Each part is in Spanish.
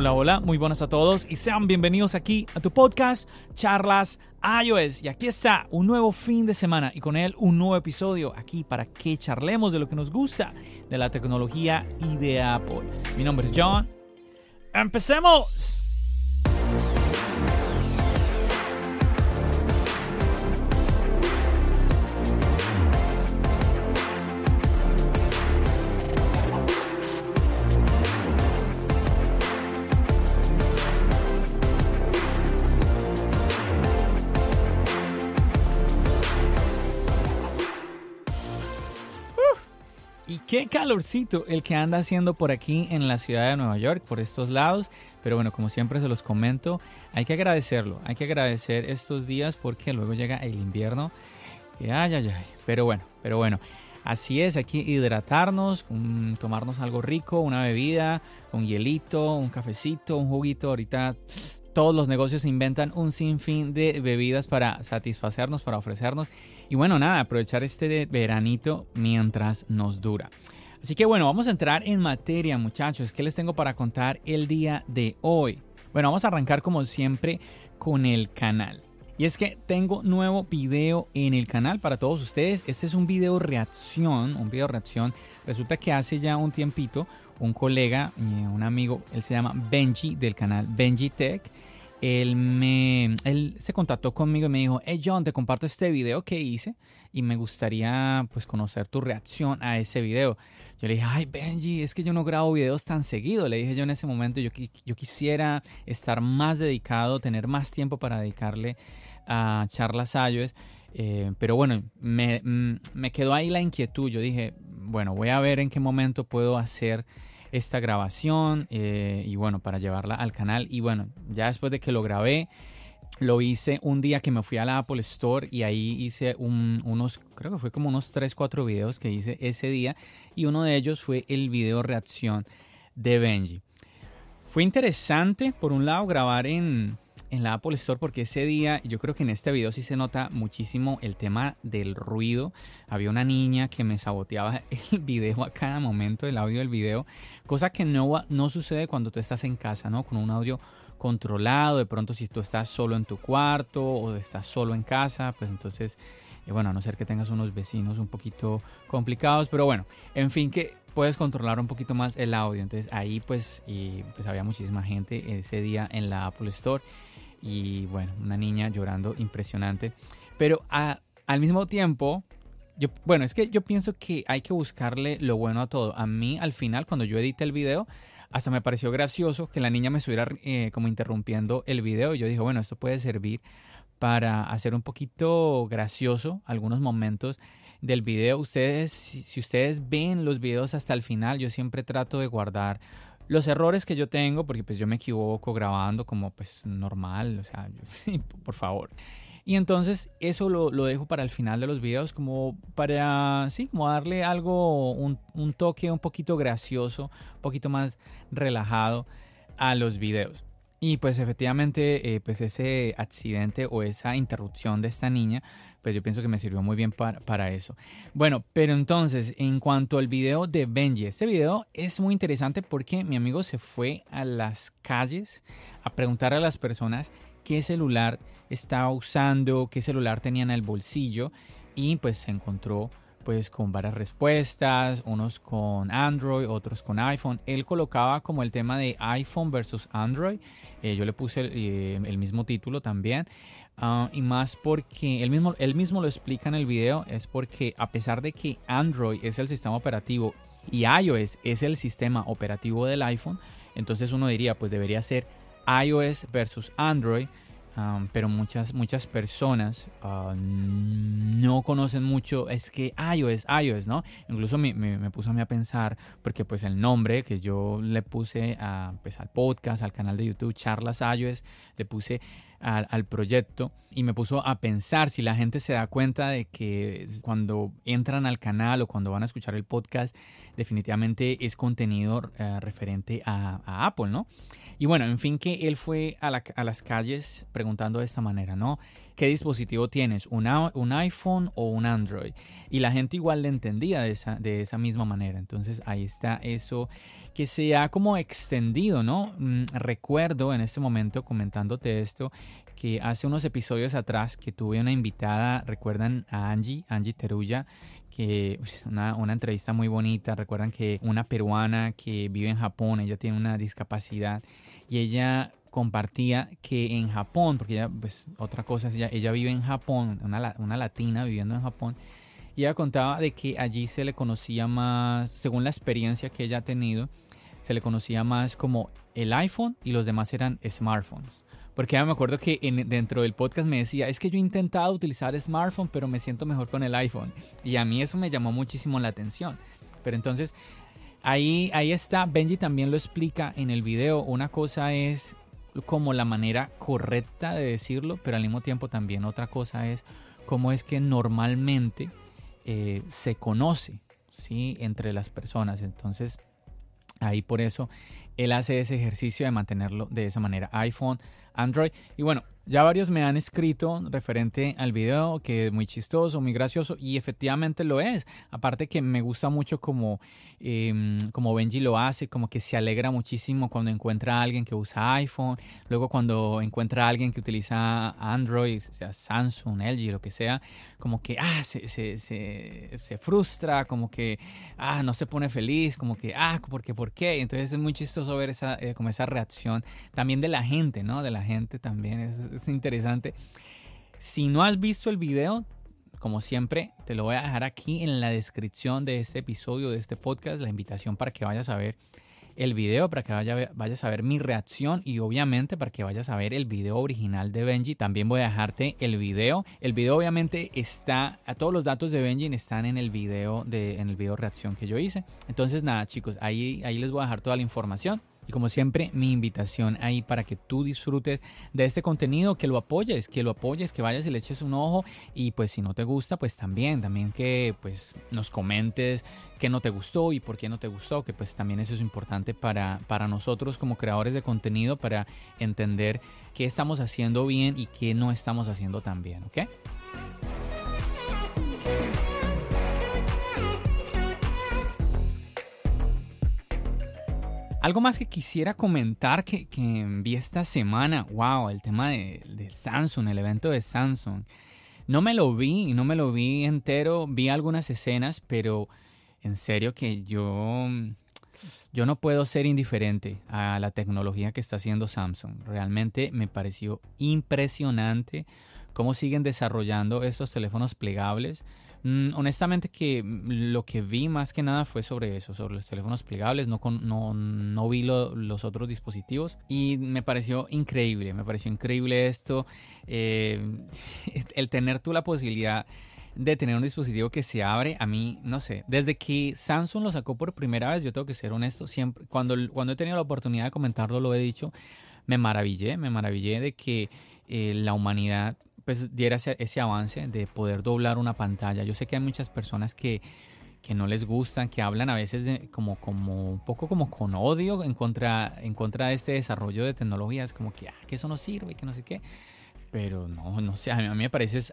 Hola, hola, muy buenas a todos y sean bienvenidos aquí a tu podcast Charlas iOS. Y aquí está un nuevo fin de semana y con él un nuevo episodio aquí para que charlemos de lo que nos gusta de la tecnología y de Apple. Mi nombre es John. ¡Empecemos! Qué calorcito el que anda haciendo por aquí en la ciudad de Nueva York, por estos lados. Pero bueno, como siempre se los comento, hay que agradecerlo. Hay que agradecer estos días porque luego llega el invierno. Que ay, ay, ay. Pero bueno, pero bueno. Así es, hay que hidratarnos, tomarnos algo rico, una bebida, un hielito, un cafecito, un juguito. Ahorita todos los negocios inventan un sinfín de bebidas para satisfacernos, para ofrecernos. Y bueno, nada, aprovechar este veranito mientras nos dura. Así que bueno, vamos a entrar en materia muchachos. ¿Qué les tengo para contar el día de hoy? Bueno, vamos a arrancar como siempre con el canal. Y es que tengo nuevo video en el canal para todos ustedes. Este es un video reacción, un video reacción. Resulta que hace ya un tiempito un colega, un amigo, él se llama Benji del canal Benji Tech él, me, él se contactó conmigo y me dijo, hey John, te comparto este video que hice y me gustaría pues conocer tu reacción a ese video. Yo le dije, ay Benji, es que yo no grabo videos tan seguido. Le dije yo en ese momento, yo, yo quisiera estar más dedicado, tener más tiempo para dedicarle a charlas iOS. Eh, pero bueno, me, mm, me quedó ahí la inquietud. Yo dije, bueno, voy a ver en qué momento puedo hacer esta grabación eh, y bueno, para llevarla al canal. Y bueno, ya después de que lo grabé, lo hice un día que me fui a la Apple Store y ahí hice unos, creo que fue como unos 3, 4 videos que hice ese día y uno de ellos fue el video reacción de Benji. Fue interesante, por un lado, grabar en, en la Apple Store porque ese día, yo creo que en este video sí se nota muchísimo el tema del ruido. Había una niña que me saboteaba el video a cada momento, el audio del video, cosa que no, no sucede cuando tú estás en casa, ¿no? Con un audio controlado, de pronto si tú estás solo en tu cuarto o estás solo en casa, pues entonces, eh, bueno, a no ser que tengas unos vecinos un poquito complicados, pero bueno, en fin, que puedes controlar un poquito más el audio. Entonces ahí pues, pues había muchísima gente ese día en la Apple Store y bueno, una niña llorando impresionante. Pero al mismo tiempo, yo, bueno, es que yo pienso que hay que buscarle lo bueno a todo. A mí al final, cuando yo edité el video, hasta me pareció gracioso que la niña me estuviera eh, como interrumpiendo el video. Yo dije, bueno, esto puede servir para hacer un poquito gracioso algunos momentos del video. Ustedes, si ustedes ven los videos hasta el final, yo siempre trato de guardar los errores que yo tengo, porque pues yo me equivoco grabando como pues normal, o sea, por favor. Y entonces eso lo, dejo para el final de los videos como para, sí, como darle algo, un, un toque un poquito gracioso, un poquito más relajado a los videos. Y pues efectivamente, eh, pues ese accidente o esa interrupción de esta niña, pues yo pienso que me sirvió muy bien para, eso. Bueno, pero entonces, en cuanto al video de Benji, este video es muy interesante porque mi amigo se fue a las calles a preguntar a las personas qué celular estaba usando, qué celular tenía en el bolsillo y pues se encontró pues con varias respuestas, unos con Android, otros con iPhone. Él colocaba como el tema de iPhone versus Android. Eh, yo le puse el, eh, mismo título también. Ah, y más porque él mismo, él mismo lo explica en el video, es porque a pesar de que Android es el sistema operativo y iOS es el sistema operativo del iPhone, entonces uno diría pues debería ser iOS versus Android pero muchas, muchas personas ah, no conocen mucho, es que iOS, iOS, ¿no? Incluso me, me, puso a mí a pensar, porque pues el nombre que yo le puse a, pues, al podcast, al canal de YouTube, Charlas iOS, le puse al, al, proyecto y me puso a pensar si la gente se da cuenta de que cuando entran al canal o cuando van a escuchar el podcast, definitivamente es contenido eh, referente a, a Apple, ¿no? Y bueno, en fin, que él fue a, las calles preguntando de esta manera, ¿no? qué dispositivo tienes, un iPhone o un Android. Y la gente igual le entendía de esa, de esa misma manera. Entonces ahí está eso que se ha como extendido, ¿no? Mm, recuerdo en este momento comentándote esto que hace unos episodios atrás que tuve una invitada, recuerdan a Angie, Angie Teruya, que una, una entrevista muy bonita, recuerdan que una peruana que vive en Japón, ella tiene una discapacidad y ella compartía que en Japón, porque ella, pues otra cosa, ella, ella vive en Japón, una, una latina viviendo en Japón, y ella contaba de que allí se le conocía más, según la experiencia que ella ha tenido, se le conocía más como el iPhone y los demás eran smartphones. Porque ya me acuerdo que dentro del podcast me decía, es que yo he intentado utilizar smartphone, pero me siento mejor con el iPhone. Y a mí eso me llamó muchísimo la atención. Pero entonces, ahí, ahí está, Benji también lo explica en el video. Una cosa es como la manera correcta de decirlo, pero al mismo tiempo también otra cosa es cómo es que normalmente eh, se conoce ¿sí? entre las personas. Entonces, ahí por eso él hace ese ejercicio de mantenerlo de esa manera. iPhone, Android. Y bueno, ya varios me han escrito referente al video que es muy chistoso, muy gracioso y efectivamente lo es. Aparte que me gusta mucho como, em, como Benji lo hace, como que se alegra muchísimo cuando encuentra a alguien que usa iPhone, luego cuando encuentra a alguien que utiliza Android, sea Samsung, LG, lo que sea, como que ah, se, se, se, se frustra, como que ah, no se pone feliz, como que ah, ¿por qué? ¿Por qué? Entonces es muy chistoso ver esa, eh, como esa reacción también de la gente, ¿no? De la gente también. Es, es interesante. Si no has visto el video, como siempre, te lo voy a dejar aquí en la descripción de este episodio, de este podcast, la invitación para que vayas a ver el video, para que vaya, vayas a ver mi reacción y obviamente para que vayas a ver el video original de Benji. También voy a dejarte el video. El video obviamente está, a todos los datos de Benji están en el video, de, en el video reacción que yo hice. Entonces nada chicos, ahí, ahí les voy a dejar toda la información. Y como siempre, mi invitación ahí para que tú disfrutes de este contenido, que lo apoyes, que lo apoyes, que vayas y le eches un ojo. Y pues si no te gusta, pues también, también que pues nos comentes qué no te gustó y por qué no te gustó, que pues también eso es importante para, para nosotros como creadores de contenido, para entender qué estamos haciendo bien y qué no estamos haciendo tan bien, ¿ok? Algo más que quisiera comentar que, que vi esta semana, wow, el tema de, Samsung, el evento de Samsung. No me lo vi, no me lo vi entero, vi algunas escenas, pero en serio que yo, yo no puedo ser indiferente a la tecnología que está haciendo Samsung. Realmente me pareció impresionante cómo siguen desarrollando estos teléfonos plegables. Mm, honestamente que lo que vi más que nada fue sobre eso, sobre los teléfonos plegables, no, no, no vi los otros dispositivos. Y me pareció increíble, me pareció increíble esto, eh, el tener tú la posibilidad de tener un dispositivo que se abre, a mí, no sé, desde que Samsung lo sacó por primera vez, yo tengo que ser honesto, siempre, cuando, cuando he tenido la oportunidad de comentarlo, lo he dicho, me maravillé, me maravillé de que eh, la humanidad pues diera ese, avance de poder doblar una pantalla. Yo sé que hay muchas personas que, que no les gustan, que hablan a veces de, como, como un poco como con odio en contra, en contra de este desarrollo de tecnologías, como que, ah, que eso no sirve, que no sé qué. Pero no, no sé, a mí, a mí me parece esos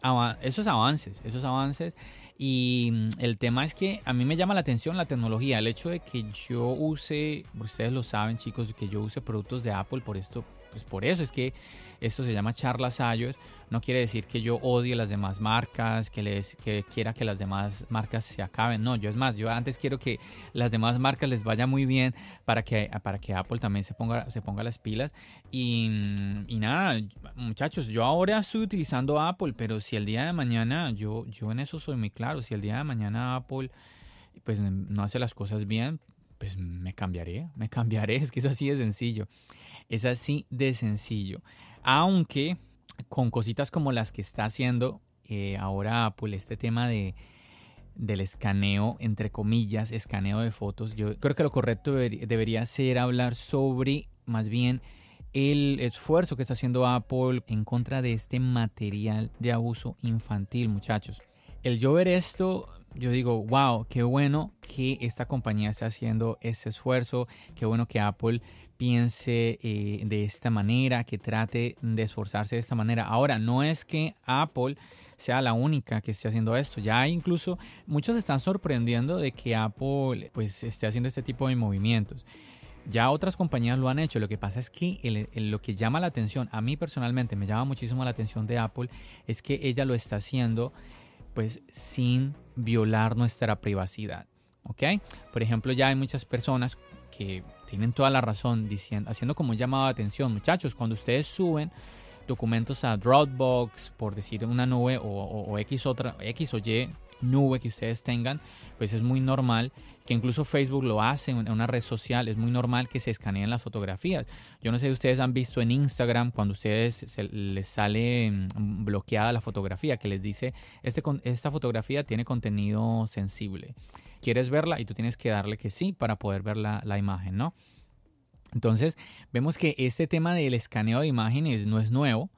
avances, esos avances. Y mm, el tema es que a mí me llama la atención la tecnología, el hecho de que yo use, ustedes lo saben chicos, que yo use productos de Apple, por esto, pues por eso es que esto se llama charlas iOS. No quiere decir que yo odie las demás marcas, que, les, que quiera que las demás marcas se acaben. No, yo es más, yo antes quiero que las demás marcas les vaya muy bien para que, para que Apple también se ponga, se ponga las pilas. Y, y nada, muchachos, yo ahora estoy utilizando Apple, pero si el día de mañana, yo, yo en eso soy muy claro, si el día de mañana Apple pues no hace las cosas bien, pues me cambiaré, me cambiaré, es que es así de sencillo. Es así de sencillo. Aunque con cositas como las que está haciendo eh, ahora Apple, este tema de, del escaneo, entre comillas, escaneo de fotos, yo creo que lo correcto debería ser hablar sobre más bien el esfuerzo que está haciendo Apple en contra de este material de abuso infantil, muchachos. El yo ver esto yo digo, wow, qué bueno que esta compañía esté haciendo este esfuerzo, qué bueno que Apple piense eh, de esta manera, que trate de esforzarse de esta manera. Ahora, no es que Apple sea la única que esté haciendo esto. Ya incluso muchos están sorprendiendo de que Apple pues esté haciendo este tipo de movimientos. Ya otras compañías lo han hecho. Lo que pasa es que lo que llama la atención, a mí personalmente me llama muchísimo la atención de Apple, es que ella lo está haciendo pues sin violar nuestra privacidad. ¿Ok? Por ejemplo, ya hay muchas personas que tienen toda la razón diciendo, haciendo como un llamado de atención. Muchachos, cuando ustedes suben documentos a Dropbox, por decir una nube o, X, otra, X o Y nube que ustedes tengan, pues es muy normal que incluso Facebook lo hace en una red social, es muy normal que se escaneen las fotografías. Yo no sé si ustedes han visto en Instagram cuando ustedes se, les sale mm, bloqueada la fotografía, que les dice, este, esta fotografía tiene contenido sensible. ¿Quieres verla? Y tú tienes que darle que sí para poder ver la, la imagen, ¿no? Entonces, vemos que este tema del escaneo de imágenes no es nuevo.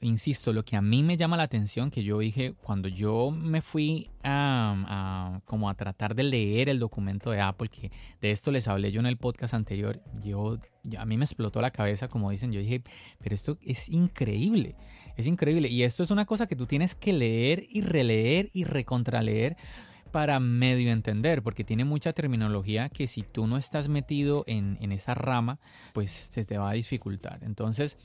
Insisto, lo que a mí me llama la atención, que yo dije, cuando yo me fui a, como a tratar de leer el documento de Apple, que de esto les hablé yo en el podcast anterior, yo, a mí me explotó la cabeza, como dicen, yo dije, pero esto es increíble, es increíble. Y esto es una cosa que tú tienes que leer y releer y recontraleer para medio entender, porque tiene mucha terminología que si tú no estás metido en, en esa rama, pues se te va a dificultar. Entonces,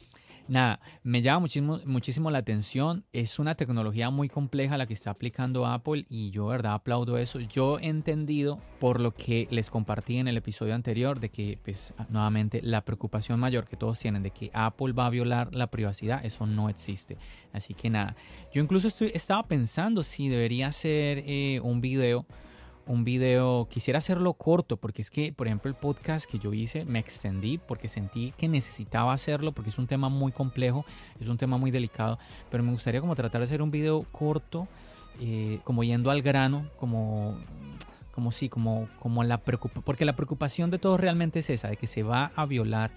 nada, me llama muchísimo, muchísimo la atención. Es una tecnología muy compleja la que está aplicando Apple y yo, verdad, aplaudo eso. Yo he entendido por lo que les compartí en el episodio anterior de que, pues, nuevamente, la preocupación mayor que todos tienen de que Apple va a violar la privacidad, eso no existe. Así que nada, yo incluso estoy, estaba pensando si debería hacer eh, un video un video, quisiera hacerlo corto porque es que, por ejemplo, el podcast que yo hice me extendí porque sentí que necesitaba hacerlo porque es un tema muy complejo, es un tema muy delicado, pero me gustaría como tratar de hacer un video corto, eh, como yendo al grano, como como sí, como, como la preocupación, porque la preocupación de todos realmente es esa, de que se va a violar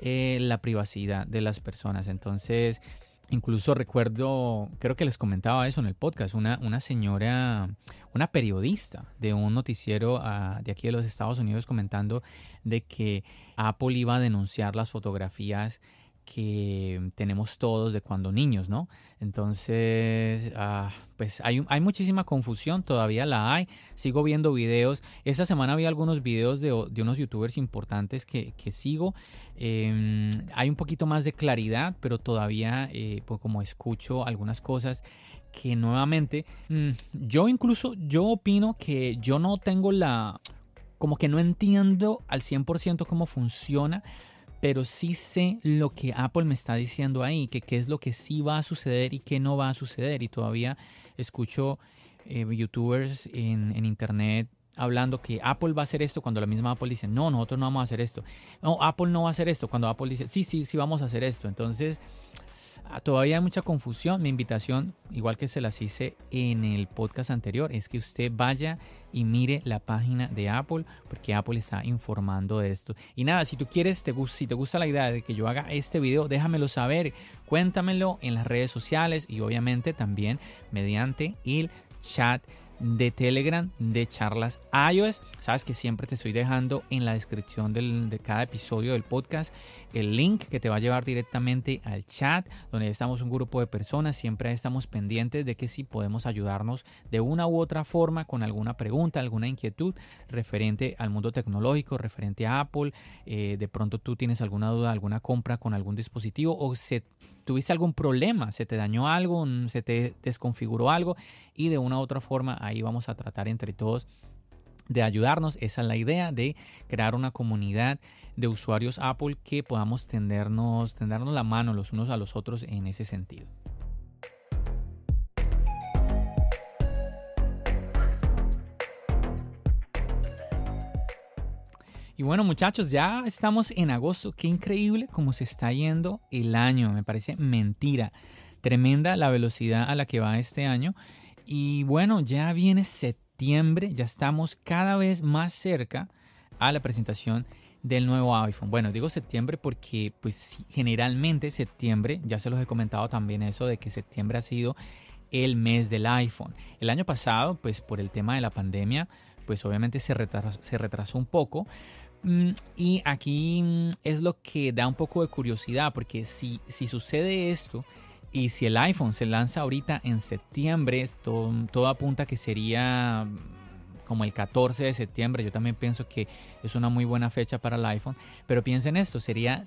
eh, la privacidad de las personas. Entonces, Incluso recuerdo, creo que les comentaba eso en el podcast, una, una señora, una periodista de un noticiero ah, de aquí de los Estados Unidos comentando de que Apple iba a denunciar las fotografías que tenemos todos de cuando niños, ¿no? Entonces, ah, pues hay, muchísima confusión, todavía la hay. Sigo viendo videos. Esta semana vi algunos videos de, unos youtubers importantes que, sigo. Em, hay un poquito más de claridad, pero todavía, eh, pues como escucho algunas cosas que nuevamente, mm, yo incluso, yo opino que yo no tengo la, como que no entiendo al 100% cómo funciona pero sí sé lo que Apple me está diciendo ahí, que qué es lo que sí va a suceder y qué no va a suceder. Y todavía escucho eh, youtubers en, internet hablando que Apple va a hacer esto cuando la misma Apple dice, no, nosotros no vamos a hacer esto. No, Apple no va a hacer esto cuando Apple dice, sí, sí, sí vamos a hacer esto. Entonces, todavía hay mucha confusión. Mi invitación, igual que se las hice en el podcast anterior, es que usted vaya y mire la página de Apple, porque Apple está informando de esto. Y nada, si tú quieres, te, si te gusta la idea de que yo haga este video, déjamelo saber, cuéntamelo en las redes sociales y obviamente también mediante el chat de Telegram de charlas iOS. Sabes que siempre te estoy dejando en la descripción de cada episodio del podcast el link que te va a llevar directamente al chat donde estamos un grupo de personas. Siempre estamos pendientes de que si podemos ayudarnos de una u otra forma con alguna pregunta, alguna inquietud referente al mundo tecnológico, referente a Apple. Eh, de pronto tú tienes alguna duda, alguna compra con algún dispositivo o se tuviste algún problema, se te dañó algo, se te desconfiguró algo y de una u otra forma ahí vamos a tratar entre todos de ayudarnos. Esa es la idea de crear una comunidad de usuarios Apple que podamos tendernos, tendernos la mano los unos a los otros en ese sentido. Y bueno muchachos, ya estamos en agosto. Qué increíble cómo se está yendo el año. Me parece mentira. Tremenda la velocidad a la que va este año. Y bueno, ya viene septiembre. Ya estamos cada vez más cerca a la presentación del nuevo iPhone. Bueno, digo septiembre porque pues generalmente septiembre, ya se los he comentado también eso de que septiembre ha sido el mes del iPhone. El año pasado, pues por el tema de la pandemia, pues obviamente se retrasó, un poco. Mm, y aquí mm, es lo que da un poco de curiosidad, porque si, si sucede esto y si el iPhone se lanza ahorita en septiembre, todo, todo apunta que sería como el 14 de septiembre. Yo también pienso que es una muy buena fecha para el iPhone. Pero piensen esto, sería,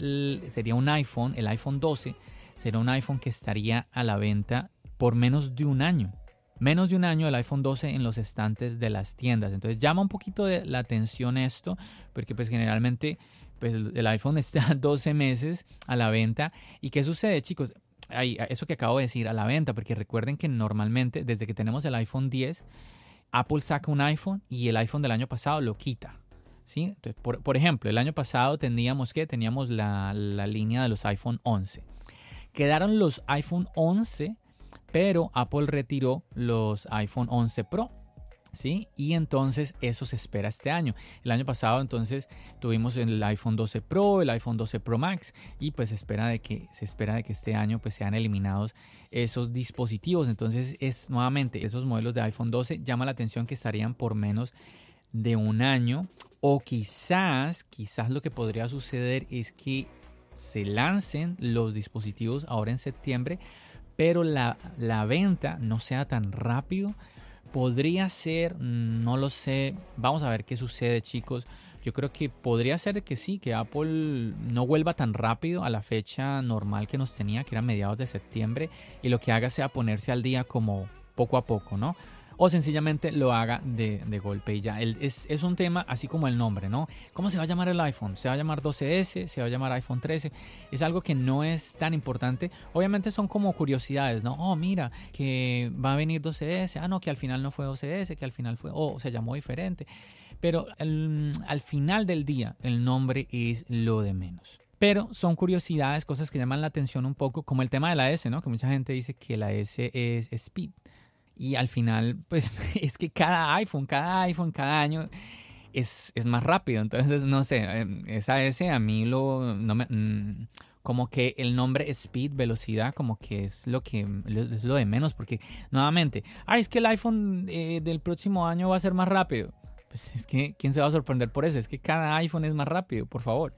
sería un iPhone, el iPhone 12, sería un iPhone que estaría a la venta por menos de un año. Menos de un año el iPhone 12 en los estantes de las tiendas. Entonces llama un poquito de la atención esto, porque pues generalmente pues, el iPhone está 12 meses a la venta. ¿Y qué sucede, chicos? eso que acabo de decir, a la venta, porque recuerden que normalmente desde que tenemos el iPhone 10, Apple saca un iPhone y el iPhone del año pasado lo quita. ¿sí? por, ejemplo, el año pasado teníamos que teníamos la, la línea de los iPhone 11. Quedaron los iPhone 11, pero Apple retiró los iPhone 11 Pro. ¿Sí? Y entonces eso se espera este año. El año pasado entonces tuvimos el iPhone 12 Pro, el iPhone 12 Pro Max y pues espera de que se espera de que este año pues sean eliminados esos dispositivos. Entonces es nuevamente esos modelos de iPhone 12 llama la atención que estarían por menos de un año o quizás quizás lo que podría suceder es que se lancen los dispositivos ahora en septiembre pero la, la venta no sea tan rápido Podría ser, no lo sé. Vamos a ver qué sucede, chicos. Yo creo que podría ser que sí, que Apple no vuelva tan rápido a la fecha normal que nos tenía, que era mediados de septiembre, y lo que haga sea ponerse al día como poco a poco, ¿no? O sencillamente lo haga de, golpe y ya. es, es, un tema así como el nombre, ¿no? ¿Cómo se va a llamar el iPhone? ¿Se va a llamar 12S? ¿Se va a llamar iPhone 13? Es algo que no es tan importante. Obviamente son como curiosidades, ¿no? Oh, mira, que va a venir 12S. Ah, no, que al final no fue 12S, que al final fue, oh, se llamó diferente. Pero al final del día, el nombre es lo de menos. Pero son curiosidades, cosas que llaman la atención un poco, como el tema de la S, ¿no? Que mucha gente dice que la S es Speed. Y al final, pues es que cada iPhone, cada iPhone, cada año es, más rápido. Entonces, no sé, em, esa S a mí lo... Mm, como que el nombre speed, velocidad, como que es lo que es lo de menos, porque nuevamente, ah, es que el iPhone eh, del próximo año va a ser más rápido. Pues es que, ¿quién se va a sorprender por eso? Es que cada iPhone es más rápido, por favor.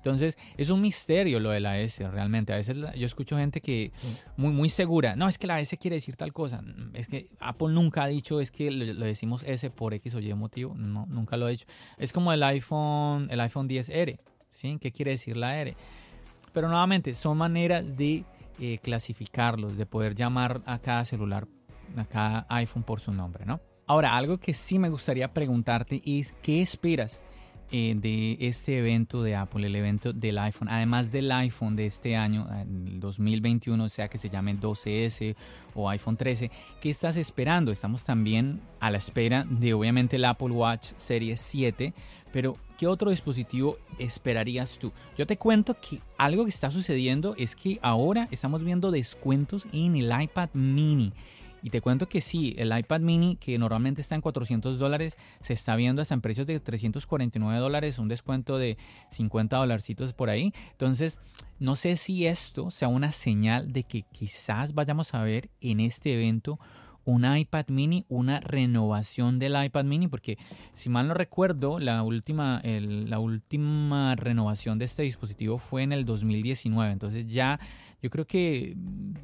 Entonces, es un misterio lo de la S realmente. A veces yo escucho gente que muy, muy segura, no, es que la S quiere decir tal cosa. Es que Apple nunca ha dicho, es que lo, decimos S por X o Y motivo. No, nunca lo ha dicho. Es como el iPhone, el iPhone 10R, ¿sí? ¿Qué quiere decir la R? Pero nuevamente, son maneras de eh, clasificarlos, de poder llamar a cada celular, a cada iPhone por su nombre, ¿no? Ahora, algo que sí me gustaría preguntarte es, ¿qué esperas eh, de este evento de Apple, el evento del iPhone, además del iPhone de este año, el 2021, sea que se llame 12S o iPhone 13, ¿qué estás esperando? Estamos también a la espera de obviamente el Apple Watch Serie 7, pero ¿qué otro dispositivo esperarías tú? Yo te cuento que algo que está sucediendo es que ahora estamos viendo descuentos en el iPad mini. Y te cuento que sí, el iPad mini, que normalmente está en 400 dólares, se está viendo hasta en precios de 349 dólares, un descuento de 50 dolarcitos por ahí. Entonces, no sé si esto sea una señal de que quizás vayamos a ver en este evento un iPad mini, una renovación del iPad mini, porque si mal no recuerdo, la última, la última renovación de este dispositivo fue en el 2019. Entonces ya yo creo que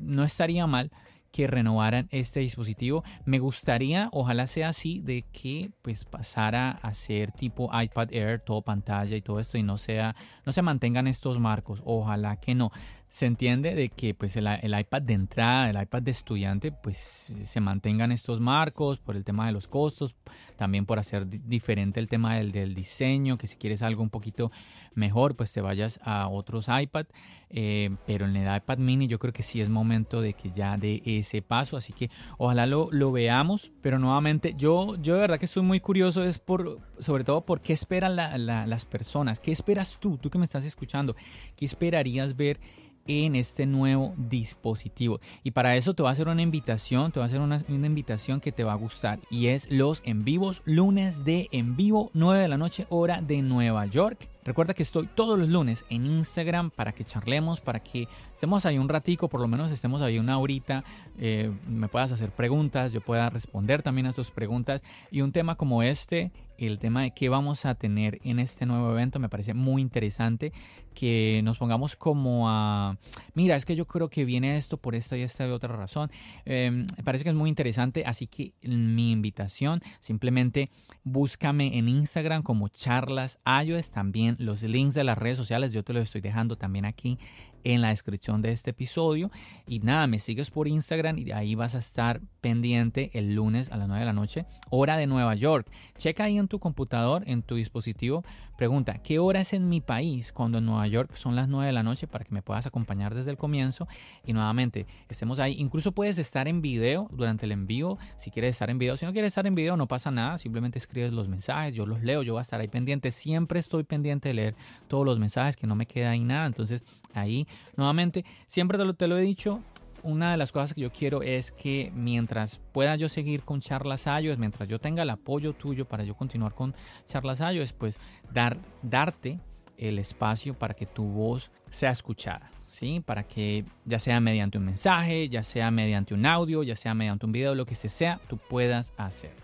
no estaría mal que renovaran este dispositivo. Me gustaría, ojalá sea así, de que pues pasara a ser tipo iPad Air, todo pantalla y todo esto y no sea, no se mantengan estos marcos. Ojalá que no se entiende de que pues el, iPad de entrada, el iPad de estudiante, pues se mantengan estos marcos por el tema de los costos, también por hacer diferente el tema del, del diseño, que si quieres algo un poquito mejor, pues te vayas a otros iPad, eh, pero en el iPad mini yo creo que sí es momento de que ya dé ese paso, así que ojalá lo, lo veamos, pero nuevamente yo, yo de verdad que estoy muy curioso, es por, sobre todo por qué esperan las personas, qué esperas tú, tú que me estás escuchando, qué esperarías ver en este nuevo dispositivo. Y para eso te va a hacer una invitación, te va a hacer una, invitación que te va a gustar. Y es los en vivos lunes de en vivo, 9 de la noche, hora de Nueva York. Recuerda que estoy todos los lunes en Instagram para que charlemos, para que estemos ahí un ratico, por lo menos estemos ahí una horita, eh, me puedas hacer preguntas, yo pueda responder también a tus preguntas. Y un tema como este, el tema de qué vamos a tener en este nuevo evento, me parece muy interesante que nos pongamos como a, mira, es que yo creo que viene esto por esta y esta y otra razón. Em, me parece que es muy interesante, así que mi invitación, simplemente búscame en Instagram como charlas iOS, también los links de las redes sociales, yo te los estoy dejando también aquí en la descripción de este episodio. Y nada, me sigues por Instagram y ahí vas a estar pendiente el lunes a las 9 de la noche, hora de Nueva York. Checa ahí en tu computador, en tu dispositivo, pregunta, ¿qué hora es en mi país cuando en Nueva York son las 9 de la noche para que me puedas acompañar desde el comienzo? Y nuevamente, estemos ahí. Incluso puedes estar en video durante el envío, si quieres estar en video. Si no quieres estar en video, no pasa nada, simplemente escribes los mensajes, yo los leo, yo voy a estar ahí pendiente. Siempre estoy pendiente de leer todos los mensajes, que no me queda ahí nada. Entonces, ahí, nuevamente, siempre te lo, te he dicho, una de las cosas que yo quiero es que mientras pueda yo seguir con charlas iOS, mientras yo tenga el apoyo tuyo para yo continuar con charlas iOS, pues dar, darte el espacio para que tu voz sea escuchada, ¿sí? Para que ya sea mediante un mensaje, ya sea mediante un audio, ya sea mediante un video, lo que sea, tú puedas hacer.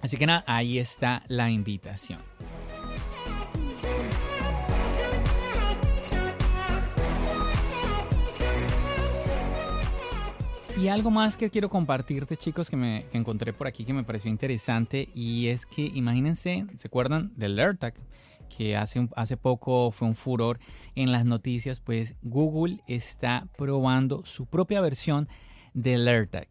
Así que nada, ahí está la invitación. Y algo más que quiero compartirte, chicos, que me encontré por aquí que me pareció interesante y es que imagínense, ¿se acuerdan del AirTag? que hace, hace poco fue un furor en las noticias, pues Google está probando su propia versión del AirTag,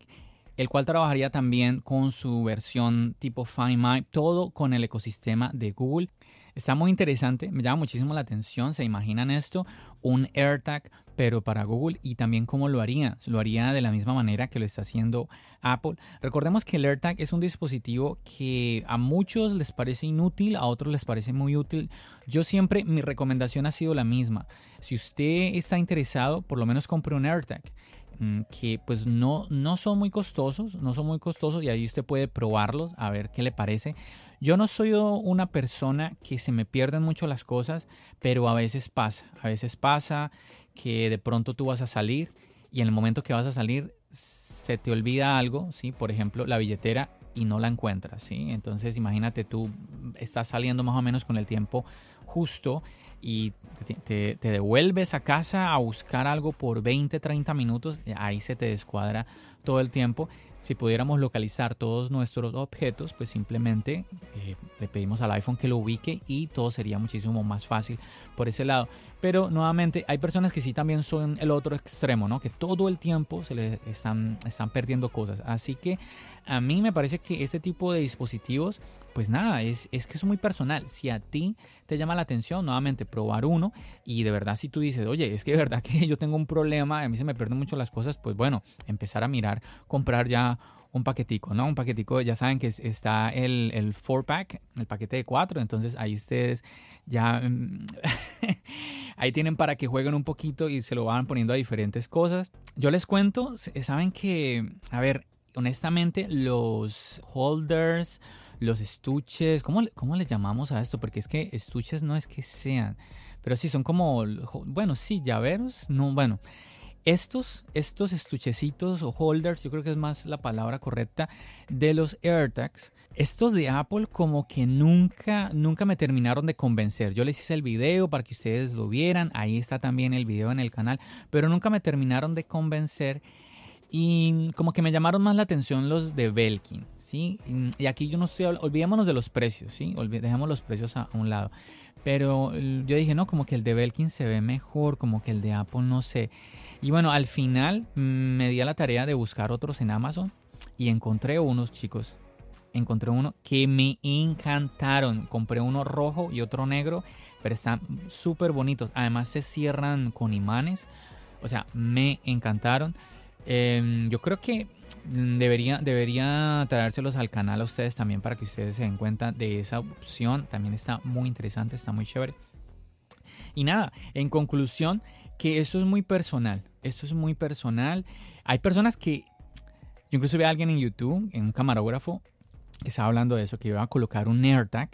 el cual trabajaría también con su versión tipo Find My, todo con el ecosistema de Google. Está muy interesante, me llama muchísimo la atención. ¿Se imaginan esto? Un AirTag, pero para Google y también cómo lo haría. Lo haría de la misma manera que lo está haciendo Apple. Recordemos que el AirTag es un dispositivo que a muchos les parece inútil, a otros les parece muy útil. Yo siempre, mi recomendación ha sido la misma. Si usted está interesado, por lo menos compre un AirTag mm, que pues no, no son muy costosos, no son muy costosos y ahí usted puede probarlos a ver qué le parece. Yo no soy una persona que se me pierden mucho las cosas, pero a veces pasa, a veces pasa que de pronto tú vas a salir y en el momento que vas a salir se te olvida algo, ¿sí? Por ejemplo, la billetera y no la encuentras, ¿sí? Entonces imagínate tú estás saliendo más o menos con el tiempo justo y te, devuelves a casa a buscar algo por 20, 30 minutos, ahí se te descuadra todo el tiempo si pudiéramos localizar todos nuestros objetos, pues simplemente eh, le pedimos al iPhone que lo ubique y todo sería muchísimo más fácil por ese lado. Pero nuevamente hay personas que sí también son el otro extremo, ¿no? Que todo el tiempo se les están, están perdiendo cosas. Así que a mí me parece que este tipo de dispositivos, pues nada, es, es que es muy personal. Si a ti te llama la atención, nuevamente probar uno y de verdad si tú dices, oye, es que de verdad que yo tengo un problema, a mí se me pierden mucho las cosas, pues bueno, empezar a mirar, comprar ya un paquetico, ¿no? Un paquetico, ya saben que está el, el 4-pack, el paquete de 4, entonces ahí ustedes ya mm, ahí tienen para que jueguen un poquito y se lo van poniendo a diferentes cosas. Yo les cuento, saben que, a ver, honestamente los holders, los estuches, ¿cómo, ¿cómo les llamamos a esto? Porque es que estuches no es que sean, pero sí son como, bueno, sí, llaveros, no, bueno. Estos, estos estuchecitos o holders, yo creo que es más la palabra correcta, de los AirTags, estos de Apple como que nunca, nunca me terminaron de convencer. Yo les hice el video para que ustedes lo vieran, ahí está también el video en el canal, pero nunca me terminaron de convencer y como que me llamaron más la atención los de Belkin, ¿sí? Y aquí yo no estoy, olvidémonos de los precios, ¿sí? Dejemos los precios a un lado. Pero yo dije, no, como que el de Belkin se ve mejor, como que el de Apple no sé. Y bueno, al final mm, me di a la tarea de buscar otros en Amazon y encontré unos chicos. Encontré uno que me encantaron. Compré uno rojo y otro negro, pero están súper bonitos. Además se cierran con imanes. O sea, me encantaron. Em, yo creo que mm, debería, debería traérselos al canal a ustedes también para que ustedes se den cuenta de esa opción. También está muy interesante, está muy chévere. Y nada, en conclusión, que eso es muy personal. Esto es muy personal. Hay personas que. Yo incluso vi a alguien en YouTube, en un camarógrafo, que estaba hablando de eso, que iba a colocar un AirTag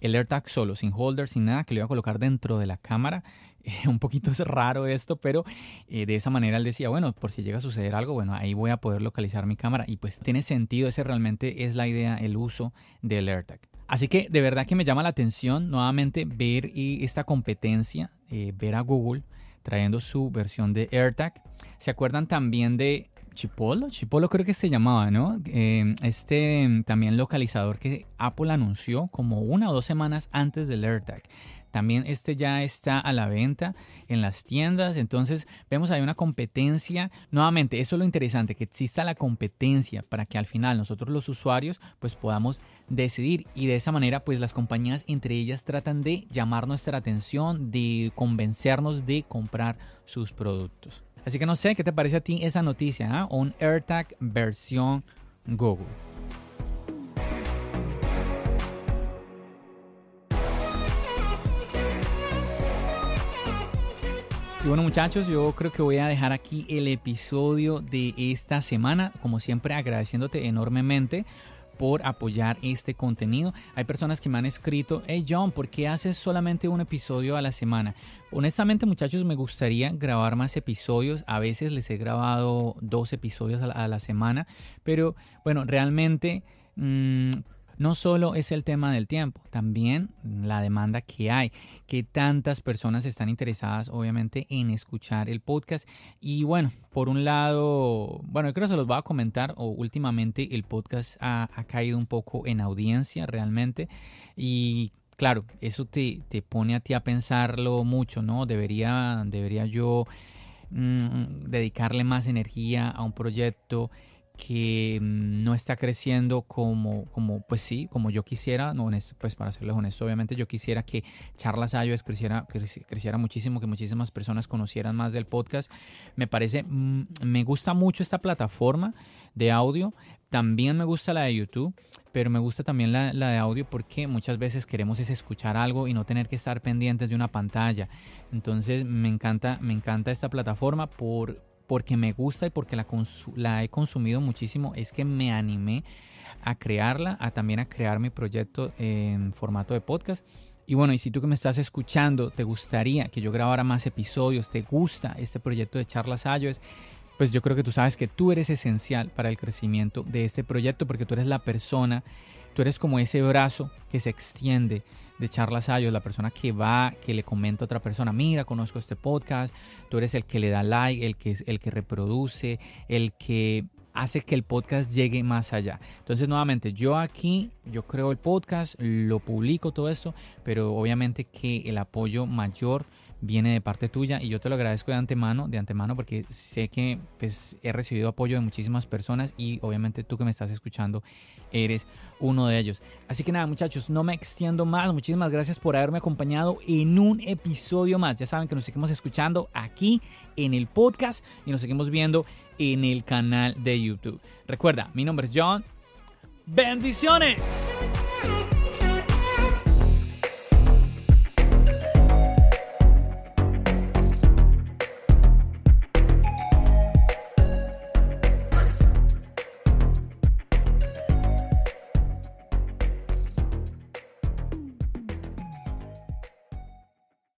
el AirTag solo, sin holder, sin nada, que lo iba a colocar dentro de la cámara. un poquito es raro esto, pero eh, de esa manera él decía, bueno, por si llega a suceder algo, bueno, ahí voy a poder localizar mi cámara. Y pues tiene sentido, ese realmente es la idea, el uso del AirTag. Así que de verdad que me llama la atención nuevamente ver esta competencia, eh, ver a Google trayendo su versión de AirTag. ¿Se acuerdan también de Chipolo? Chipolo creo que se llamaba, ¿no? Eh, este también localizador que Apple anunció como una o dos semanas antes del AirTag. También este ya está a la venta en las tiendas. Entonces vemos hay una competencia. Nuevamente, eso es lo interesante, que exista la competencia para que al final nosotros los usuarios pues podamos decidir y de esa manera pues las compañías entre ellas tratan de llamar nuestra atención, de convencernos de comprar sus productos. Así que no sé, ¿qué te parece a ti esa noticia? Ah? Un AirTag versión Google. Y bueno muchachos, yo creo que voy a dejar aquí el episodio de esta semana, como siempre agradeciéndote enormemente por apoyar este contenido. Hay personas que me han escrito, hey John, ¿por qué haces solamente un episodio a la semana? Honestamente muchachos, me gustaría grabar más episodios. A veces les he grabado dos episodios a la, semana, pero bueno, realmente... Mm, no solo es el tema del tiempo, también la demanda que hay, que tantas personas están interesadas obviamente en escuchar el podcast. Y bueno, por un lado, bueno, creo que se los voy a comentar, o últimamente el podcast ha, caído un poco en audiencia realmente. Y claro, eso te, pone a ti a pensarlo mucho, ¿no? Debería, debería yo mm, dedicarle más energía a un proyecto que mm, no está creciendo como, como, pues sí, como yo quisiera, no, pues para serles honesto, obviamente yo quisiera que Charlas iOS creciera, creciera muchísimo, que muchísimas personas conocieran más del podcast. Me parece, mm, me gusta mucho esta plataforma de audio, también me gusta la de YouTube, pero me gusta también la, la, de audio porque muchas veces queremos es escuchar algo y no tener que estar pendientes de una pantalla. Entonces me encanta, me encanta esta plataforma por, porque me gusta y porque la, he consumido muchísimo, es que me animé a crearla, a también a crear mi proyecto en formato de podcast. Y bueno, y si tú que me estás escuchando te gustaría que yo grabara más episodios, te gusta este proyecto de charlas iOS, pues yo creo que tú sabes que tú eres esencial para el crecimiento de este proyecto porque tú eres la persona, tú eres como ese brazo que se extiende de charlas ayos, la persona que va, que le comenta a otra persona, mira, conozco este podcast, tú eres el que le da like, el que, el que reproduce, el que hace que el podcast llegue más allá. Entonces, nuevamente, yo aquí, yo creo el podcast, lo publico todo esto, pero obviamente que el apoyo mayor viene de parte tuya y yo te lo agradezco de antemano, de antemano porque sé que pues, he recibido apoyo de muchísimas personas y obviamente tú que me estás escuchando eres uno de ellos. Así que nada muchachos, no me extiendo más, muchísimas gracias por haberme acompañado en un episodio más. Ya saben que nos seguimos escuchando aquí en el podcast y nos seguimos viendo en el canal de YouTube. Recuerda, mi nombre es John. Bendiciones.